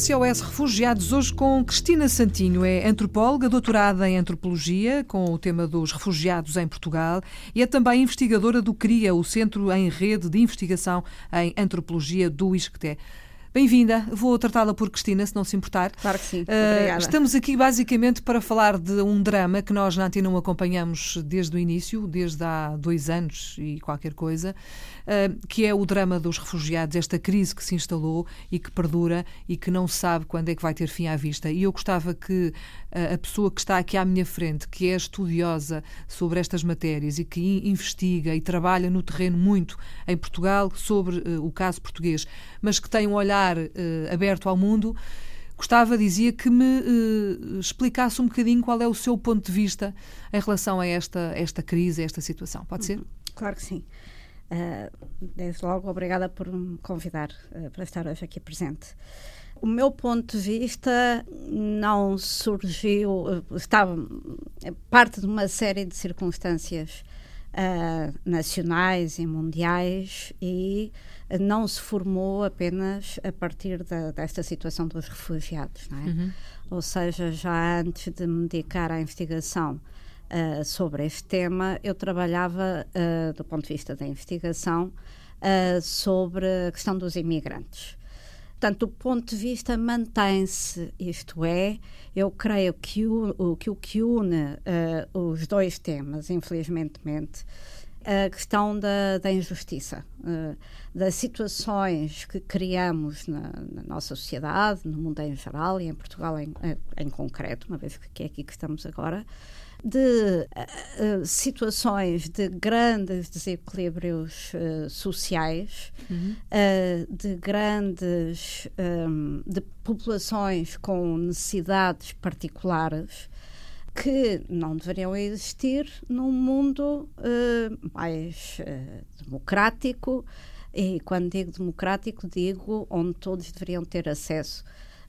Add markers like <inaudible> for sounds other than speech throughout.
SOS Refugiados, hoje com Cristina Santinho, é antropóloga, doutorada em antropologia, com o tema dos refugiados em Portugal, e é também investigadora do CRIA, o Centro em Rede de Investigação em Antropologia do ISCTE. Bem-vinda, vou tratá-la por Cristina, se não se importar. Claro que sim. Uh, estamos aqui basicamente para falar de um drama que nós na Antena acompanhamos desde o início, desde há dois anos e qualquer coisa, uh, que é o drama dos refugiados, esta crise que se instalou e que perdura e que não sabe quando é que vai ter fim à vista. E eu gostava que uh, a pessoa que está aqui à minha frente, que é estudiosa sobre estas matérias e que investiga e trabalha no terreno muito em Portugal sobre o caso português, mas que tem um olhar estar uh, aberto ao mundo, gostava, dizia, que me uh, explicasse um bocadinho qual é o seu ponto de vista em relação a esta, esta crise, a esta situação. Pode ser? Claro que sim. Uh, desde logo, obrigada por me convidar uh, para estar hoje aqui presente. O meu ponto de vista não surgiu, estava parte de uma série de circunstâncias uh, nacionais e mundiais e não se formou apenas a partir da, desta situação dos refugiados, é? Uhum. Ou seja, já antes de me dedicar à investigação uh, sobre este tema, eu trabalhava uh, do ponto de vista da investigação sobre a questão dos imigrantes. Portanto, o ponto de vista mantém-se, isto é, eu creio que o, que, o que une uh, os dois temas, infelizmente, a questão da, da injustiça, uh, das situações que criamos na, na, nossa sociedade, no mundo em geral e em Portugal em, em concreto, uma vez que é aqui que estamos agora, de uh, situações de grandes desequilíbrios uh, sociais, uhum. uh, de grandes um, de populações com necessidades particulares que não deveriam existir num mundo mais democrático e quando digo democrático digo onde todos deveriam ter acesso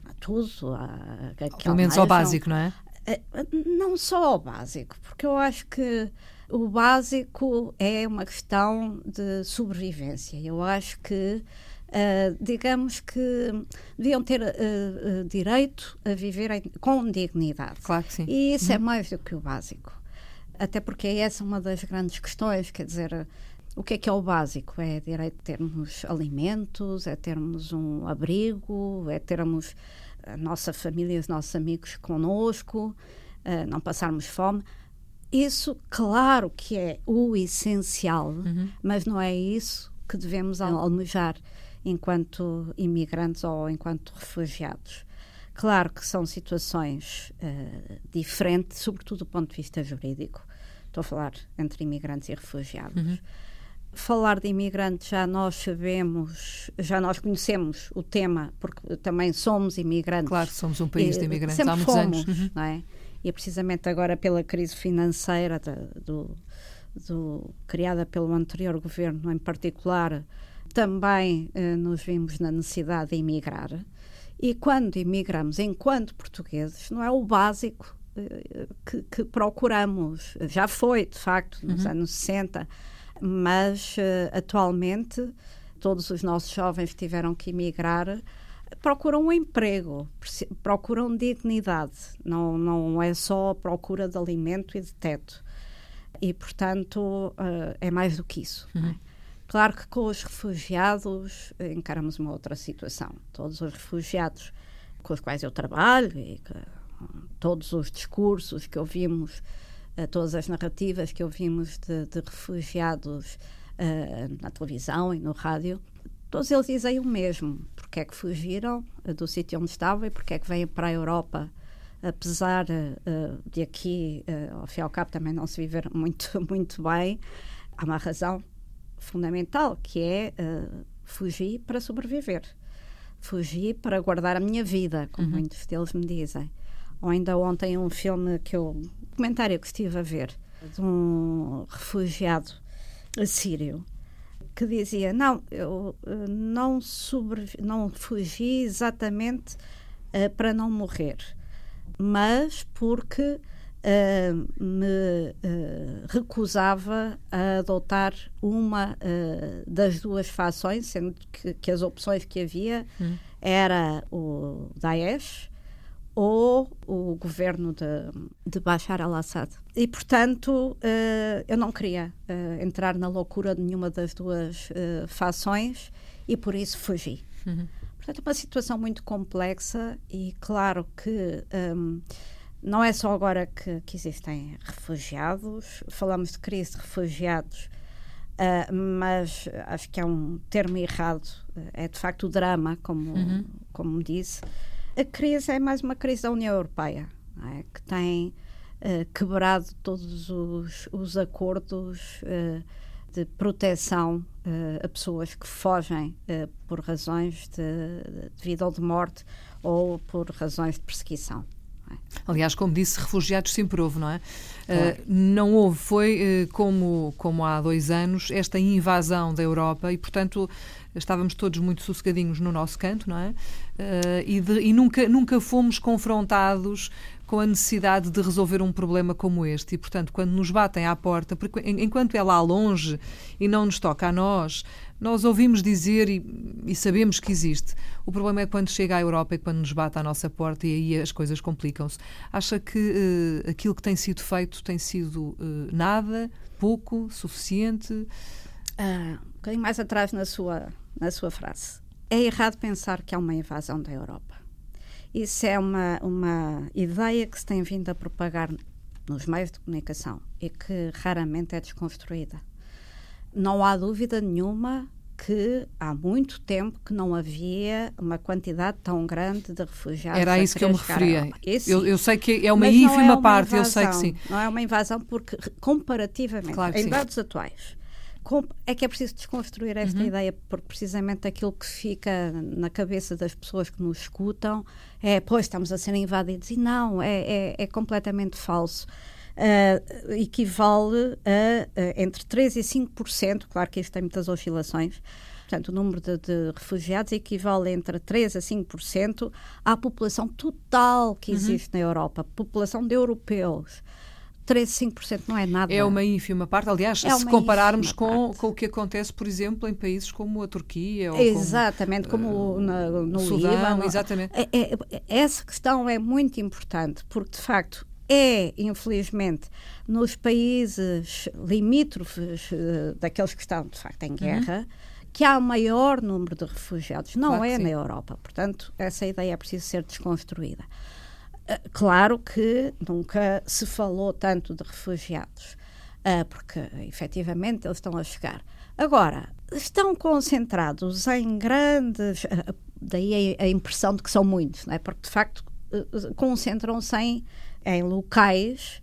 a tudo, a, a pelo menos ao básico, não é? Eh, não só o básico, porque eu acho que o básico é uma questão de sobrevivência. Eu acho que, uh, digamos que deviam ter uh, direito a viver em, com dignidade. Claro que sim. E isso é uhum. é mais do que o básico. Até porque é essa uma das grandes questões, quer dizer, o que é que é o básico? É direito de termos alimentos, é termos um abrigo, é termos a nossa família, os nossos amigos conosco, uh, não passarmos fome. Isso, claro que é o essencial, uhum. mas não é isso que devemos almejar enquanto imigrantes ou enquanto refugiados. Claro que são situações uh, diferentes, sobretudo do ponto de vista jurídico. Estou a falar entre imigrantes e refugiados. Uhum falar de imigrantes já nós sabemos, já nós conhecemos o tema, porque também somos imigrantes. Claro, somos um país de imigrantes há muitos fomos, anos. Uhum. Não é? E é precisamente agora pela crise financeira do, do, criada pelo anterior governo em particular, também eh, nos vimos na necessidade de emigrar. E quando imigramos enquanto portugueses, não é o básico eh, que, que, procuramos. Já foi, de facto, nos uhum. anos 60 mas uh, atualmente todos os nossos jovens que tiveram que emigrar procuram um emprego, procuram dignidade, não, não é só a procura de alimento e de teto. E, portanto, uh, é mais do que isso. É? Uhum. Claro que com os refugiados encaramos uma outra situação. Todos os refugiados com os quais eu trabalho e que, todos os discursos que ouvimos uh, todas as narrativas que ouvimos de, de refugiados uh, na televisão e no rádio, todos eles dizem o mesmo. Porque é que fugiram uh, do sítio onde estavam e porque é que vêm para a Europa, apesar de aqui, ao fim e ao cabo, também não se viver <laughs> muito, muito bem. Há uma razão fundamental, que é fugir para sobreviver. Fugir para guardar a minha vida, como uhum. muitos deles me dizem. Ou ainda ontem um filme que eu documentário que estive a ver de um refugiado assírio que dizia não eu eh, não não fugi exatamente uh, para não morrer mas porque uh, me uh, recusava a adotar uma das duas fações sendo que, que, as opções que havia hum. era o Daesh ou o governo de, de Bashar al-Assad. E, portanto, uh, eu não queria uh, entrar na loucura de nenhuma das duas uh, fações e por isso fugi. Uhum. Portanto, é uma situação muito complexa e, claro, que um, não é só agora que, que, existem refugiados, falamos de crise de refugiados, mas acho que é um termo errado, é de facto o drama, como, uhum. como disse a crise é mais uma crise da União Europeia, é? que tem uh, quebrado todos os, os acordos uh, de proteção uh, a pessoas que fogem por razões de, de vida ou de morte ou por razões de perseguição. É? Aliás, como disse, refugiados sempre houve, não é? Claro. Uh, não houve, foi uh, como, como há dois anos, esta invasão da Europa e, portanto, estávamos todos muito sossegadinhos no nosso canto, não é? Uh, e, de, e nunca, nunca fomos confrontados com a necessidade de resolver um problema como este. E, portanto, quando nos batem à porta, porque enquanto é lá longe e não nos toca a nós, nós ouvimos dizer e, e, sabemos que existe. O problema é quando chega à Europa e quando nos bate à nossa porta e aí as coisas complicam-se. Acha que uh, aquilo que tem sido feito tem sido uh, nada, pouco, suficiente? Ah, um bocadinho mais atrás na sua na sua frase. É errado pensar que há uma invasão da Europa. Isso é uma, uma ideia que se tem vindo a propagar nos meios de comunicação e que raramente é desconstruída. Não há dúvida nenhuma que há muito tempo que não havia uma quantidade tão grande de refugiados. Era a isso que eu me referia. Eu, eu, sei que é uma ínfima é uma parte, invasão, eu sei que sim. Não é uma invasão porque, comparativamente, claro em sim. dados atuais, é que é preciso desconstruir esta uhum. ideia, porque precisamente aquilo que fica na cabeça das pessoas que nos escutam é, pois, estamos a ser invadidos. E não, é, é, é completamente falso. Uh, equivale a uh, entre 3% e 5%, claro que isto tem muitas oscilações, portanto, o número de, de, refugiados equivale entre 3% a 5% à população total que uhum. existe uhum. na Europa, população de europeus. 13, 5% não é nada. É uma ínfima parte. Aliás, é se compararmos com, com o que acontece, por exemplo, em países como a Turquia. Ou exatamente, como, como uh, no, no Sudão, Líbano. Exatamente. É, é, essa questão é muito importante, porque, de facto, é, infelizmente, nos países limítrofes uh, daqueles que estão, de facto, em uhum. guerra, uhum. que há o maior número de refugiados. Não claro é na Europa. Portanto, essa ideia é preciso ser desconstruída. Ah, claro que nunca se falou tanto de refugiados, uh, porque efetivamente eles estão a chegar. Agora, estão concentrados em grandes. Daí a, a, impressão de que são muitos, não é? porque de facto concentram-se em, em locais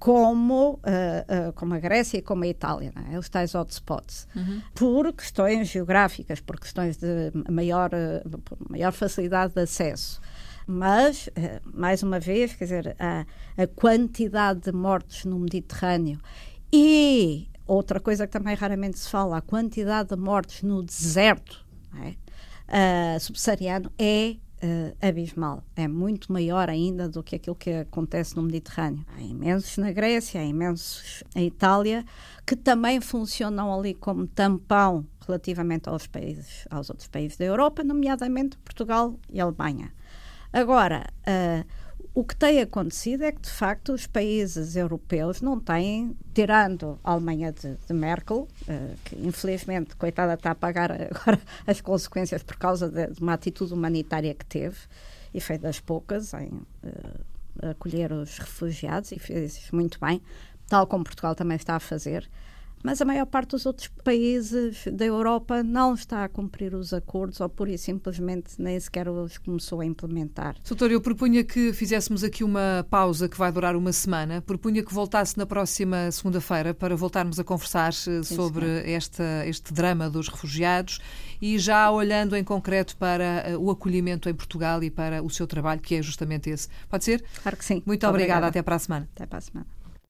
como, uh, uh, como a Grécia e como a Itália, é? os tais hotspots, uhum. por questões geográficas, por questões de maior, uh, maior facilidade de acesso. Mas, mais uma vez, quer dizer, a, a quantidade de mortes no Mediterrâneo e outra coisa que também raramente se fala, a quantidade de mortes no deserto é? subsaariano é uh, abismal. É muito maior ainda do que aquilo que acontece no Mediterrâneo. Há imensos na Grécia, há imensos em Itália, que também funcionam ali como tampão relativamente aos países, aos outros países da Europa, nomeadamente Portugal e Alemanha. Agora, uh, o que tem acontecido é que, de facto, os países europeus não têm, tirando a Alemanha de, de Merkel, uh, que infelizmente, coitada, está a pagar agora <laughs> as consequências por causa de, de uma atitude humanitária que teve, e foi das poucas em uh, acolher os refugiados, e fez muito bem, tal como Portugal também está a fazer mas a maior parte dos outros países da Europa não está a cumprir os acordos ou pura e simplesmente nem sequer os começou a implementar. Doutor, eu propunha que fizéssemos aqui uma pausa que vai durar uma semana. Propunha que voltasse na próxima segunda-feira para voltarmos a conversar eh, Sim, sobre esta, este drama dos refugiados e já olhando em concreto para eh, o acolhimento em Portugal e para o seu trabalho, que é justamente esse. Pode ser? Claro que sim. Muito obrigada. obrigada. Até para a semana. Até para a semana.